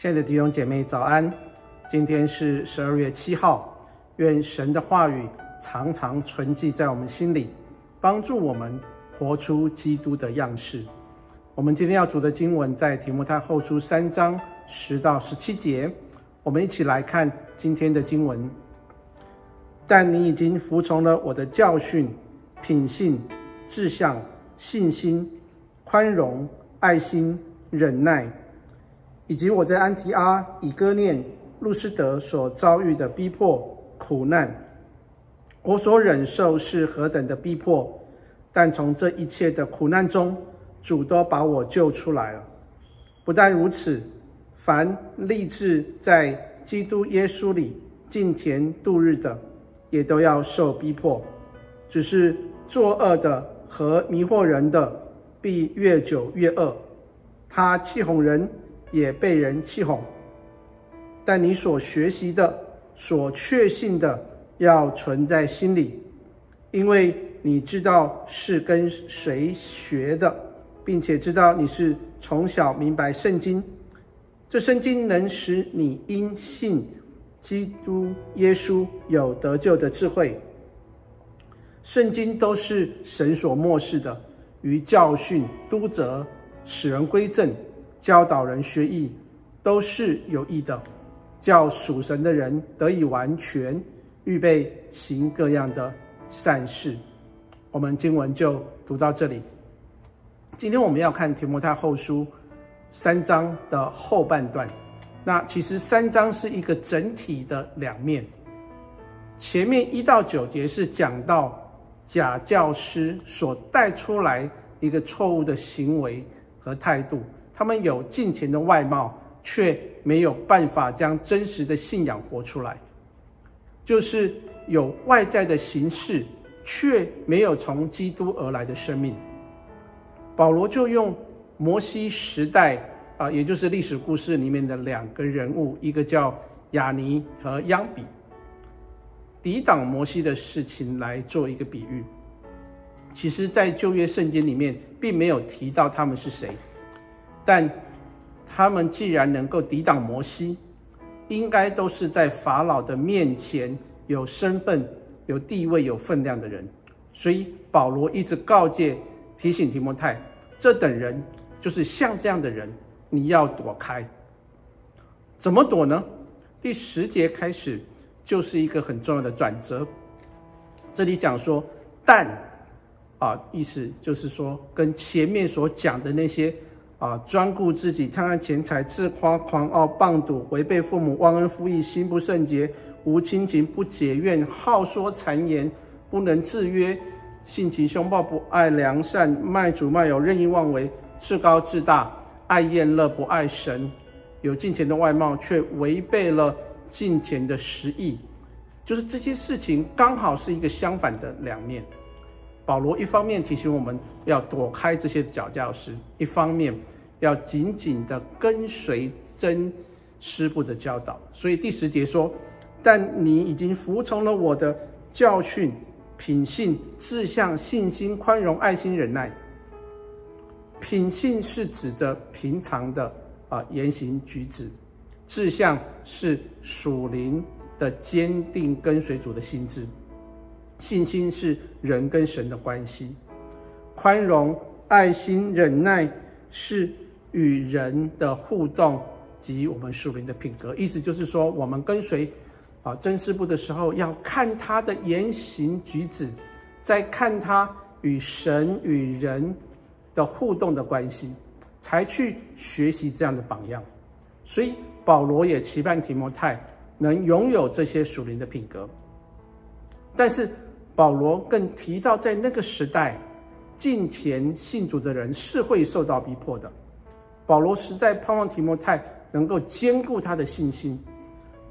亲爱的弟兄姐妹，早安！今天是十二月七号，愿神的话语常常存记在我们心里，帮助我们活出基督的样式。我们今天要读的经文在提摩太后书三章十到十七节，我们一起来看今天的经文。但你已经服从了我的教训、品性、志向、信心、宽容、爱心、忍耐。以及我在安提阿、以哥念、路斯德所遭遇的逼迫、苦难，我所忍受是何等的逼迫，但从这一切的苦难中，主都把我救出来了。不但如此，凡立志在基督耶稣里敬虔度日的，也都要受逼迫。只是作恶的和迷惑人的，必越久越恶。他欺哄人。也被人气哄，但你所学习的、所确信的，要存在心里，因为你知道是跟谁学的，并且知道你是从小明白圣经。这圣经能使你因信基督耶稣有得救的智慧。圣经都是神所默示的，于教训、督责、使人归正。教导人学艺，都是有益的，叫属神的人得以完全，预备行各样的善事。我们经文就读到这里。今天我们要看提摩太后书三章的后半段。那其实三章是一个整体的两面，前面一到九节是讲到假教师所带出来一个错误的行为和态度。他们有敬虔的外貌，却没有办法将真实的信仰活出来，就是有外在的形式，却没有从基督而来的生命。保罗就用摩西时代啊，也就是历史故事里面的两个人物，一个叫亚尼和央比，抵挡摩西的事情来做一个比喻。其实，在旧约圣经里面，并没有提到他们是谁。但他们既然能够抵挡摩西，应该都是在法老的面前有身份、有地位、有分量的人。所以保罗一直告诫、提醒提摩太，这等人就是像这样的人，你要躲开。怎么躲呢？第十节开始就是一个很重要的转折。这里讲说，但啊，意思就是说，跟前面所讲的那些。啊，专顾自己，贪爱钱财，自夸狂傲，谤讟，违背父母，忘恩负义，心不圣洁，无亲情，不解怨，好说谗言，不能自约，性情凶暴，不爱良善，卖主卖友，任意妄为，自高自大，爱宴乐，不爱神，有敬钱的外貌，却违背了敬钱的实意，就是这些事情刚好是一个相反的两面。保罗一方面提醒我们要躲开这些假教师，一方面要紧紧地跟随真师傅的教导。所以第十节说：“但你已经服从了我的教训、品性、志向、信心、宽容、爱心、忍耐。品性是指着平常的啊言行举止，志向是属灵的坚定跟随主的心志。”信心是人跟神的关系，宽容、爱心、忍耐是与人的互动及我们属灵的品格。意思就是说，我们跟随啊真师傅的时候，要看他的言行举止，再看他与神与人的互动的关系，才去学习这样的榜样。所以保罗也期盼提摩太能拥有这些属灵的品格，但是。保罗更提到，在那个时代，敬虔信主的人是会受到逼迫的。保罗实在盼望提摩太能够坚固他的信心，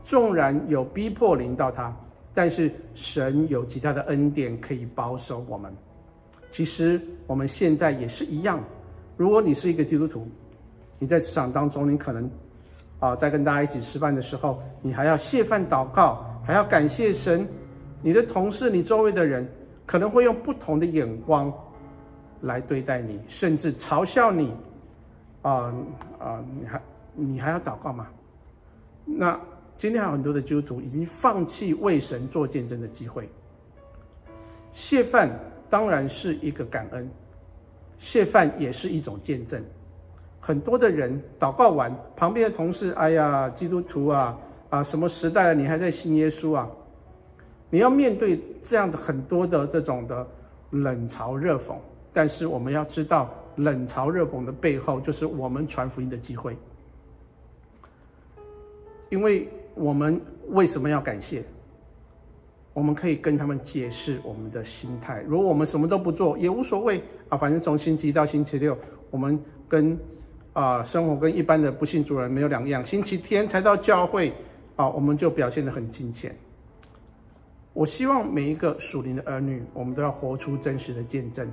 纵然有逼迫临到他，但是神有其他的恩典可以保守我们。其实我们现在也是一样。如果你是一个基督徒，你在职场当中，你可能啊，在跟大家一起吃饭的时候，你还要谢饭祷告，还要感谢神。你的同事，你周围的人可能会用不同的眼光来对待你，甚至嘲笑你。啊、啊、你还你还要祷告吗？那今天还有很多的基督徒已经放弃为神做见证的机会。谢饭当然是一个感恩，谢饭也是一种见证。很多的人祷告完，旁边的同事，哎呀，基督徒啊，啊，什么时代了，你还在信耶稣啊？你要面对这样子很多的这种的冷嘲热讽，但是我们要知道，冷嘲热讽的背后，就是我们传福音的机会。因为我们为什么要感谢？我们可以跟他们解释我们的心态。如果我们什么都不做，也无所谓啊，反正从星期一到星期六，我们跟啊生活跟一般的不信主人没有两样。星期天才到教会啊，我们就表现得很金钱。我希望每一个属灵的儿女，我们都要活出真实的见证，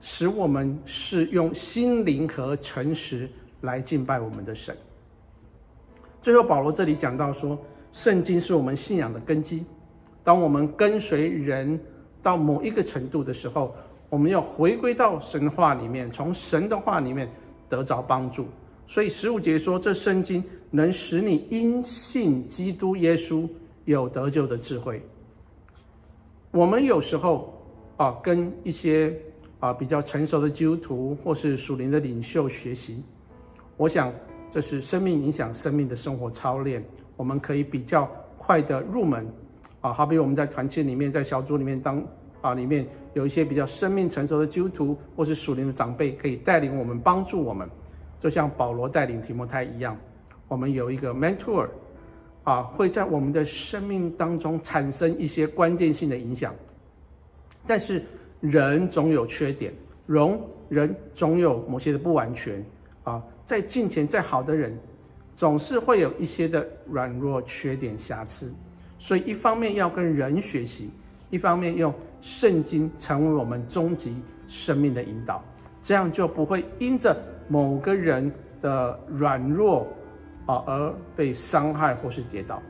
使我们是用心灵和诚实来敬拜我们的神。最后，保罗这里讲到说，圣经是我们信仰的根基。当我们跟随人到某一个程度的时候，我们要回归到神话里面，从神的话里面得着帮助。所以十五节说，这圣经能使你因信基督耶稣。有得救的智慧。我们有时候啊，跟一些啊比较成熟的基督徒或是属灵的领袖学习，我想这是生命影响生命的生活操练。我们可以比较快的入门啊，好比我们在团契里面，在小组里面当啊里面有一些比较生命成熟的基督徒或是属灵的长辈，可以带领我们，帮助我们，就像保罗带领提摩太一样，我们有一个 mentor。啊，会在我们的生命当中产生一些关键性的影响。但是人总有缺点，容人总有某些的不完全啊。在近前再好的人，总是会有一些的软弱、缺点、瑕疵。所以一方面要跟人学习，一方面用圣经成为我们终极生命的引导，这样就不会因着某个人的软弱。啊，而被伤害或是跌倒，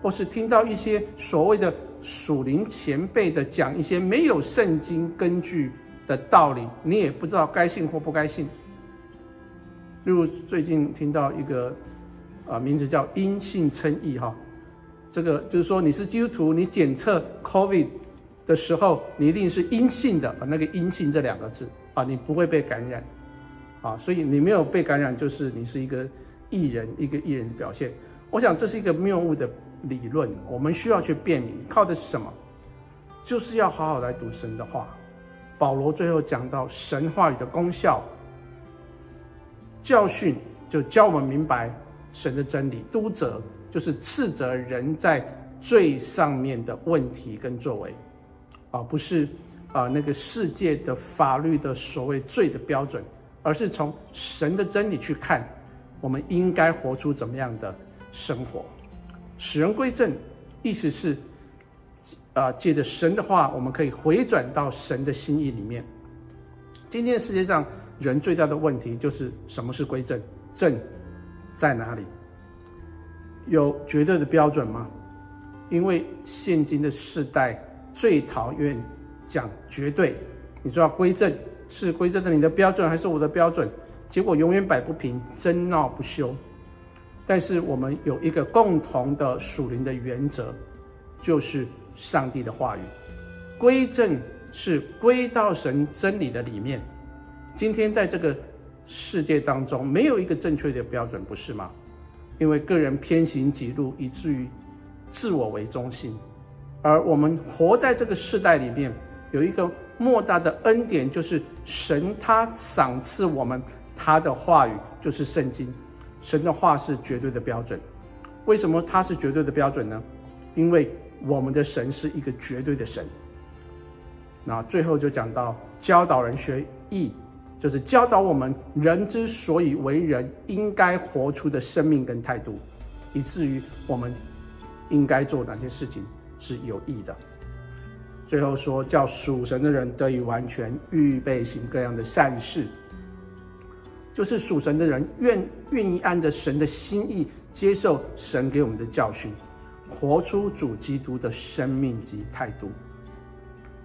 或是听到一些所谓的属灵前辈的讲一些没有圣经根据的道理，你也不知道该信或不该信。例如最近听到一个啊，名字叫因信称义哈，这个就是说你是基督徒，你检测 COVID 的时候，你一定是阴性的啊，那个阴性这两个字啊，你不会被感染啊，所以你没有被感染，就是你是一个。艺人一个艺人的表现，我想这是一个谬误的理论，我们需要去辨明，靠的是什么？就是要好好来读神的话。保罗最后讲到神话语的功效，教训就教我们明白神的真理，督责就是斥责人在罪上面的问题跟作为，啊，不是啊那个世界的法律的所谓罪的标准，而是从神的真理去看。我们应该活出怎么样的生活？使人归正，意思是，啊，借着神的话，我们可以回转到神的心意里面。今天世界上人最大的问题就是什么是归正？正在哪里？有绝对的标准吗？因为现今的世代最讨厌讲绝对。你说要归正，是归正的你的标准，还是我的标准？结果永远摆不平，争闹不休。但是我们有一个共同的属灵的原则，就是上帝的话语。归正是归到神真理的里面。今天在这个世界当中，没有一个正确的标准，不是吗？因为个人偏行己路，以至于自我为中心。而我们活在这个世代里面，有一个莫大的恩典，就是神他赏赐我们。他的话语就是圣经，神的话是绝对的标准。为什么他是绝对的标准呢？因为我们的神是一个绝对的神。那最后就讲到教导人学义，就是教导我们人之所以为人，应该活出的生命跟态度，以至于我们应该做哪些事情是有益的。最后说，叫属神的人得以完全，预备行各样的善事。就是属神的人愿愿意按着神的心意接受神给我们的教训，活出主基督的生命及态度，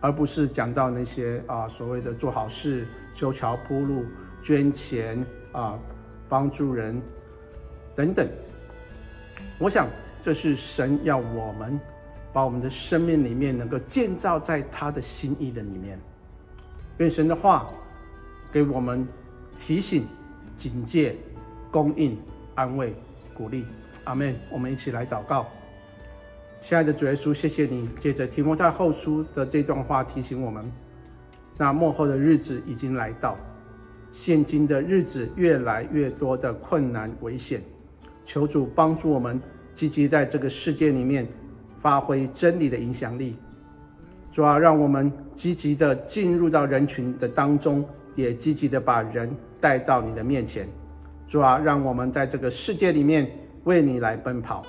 而不是讲到那些啊所谓的做好事、修桥铺路、捐钱啊、帮助人等等。我想，这是神要我们把我们的生命里面能够建造在他的心意的里面。愿神的话给我们提醒、警戒、供应、安慰、鼓励。阿门。我们一起来祷告。亲爱的主耶稣，谢谢你借着提摩太后书的这段话提醒我们，那末后的日子已经来到，现今的日子越来越多的困难危险，求主帮助我们积极在这个世界里面发挥真理的影响力。主啊，让我们积极的进入到人群的当中，也积极的把人带到你的面前。主啊，让我们在这个世界里面为你来奔跑。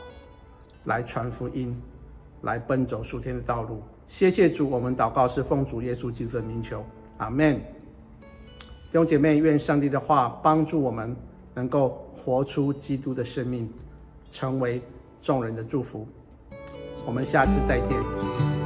来传福音，来奔走属天的道路。谢谢主，我们祷告是奉主耶稣基督的名求，阿门。弟兄姐妹，愿上帝的话帮助我们，能够活出基督的生命，成为众人的祝福。我们下次再见。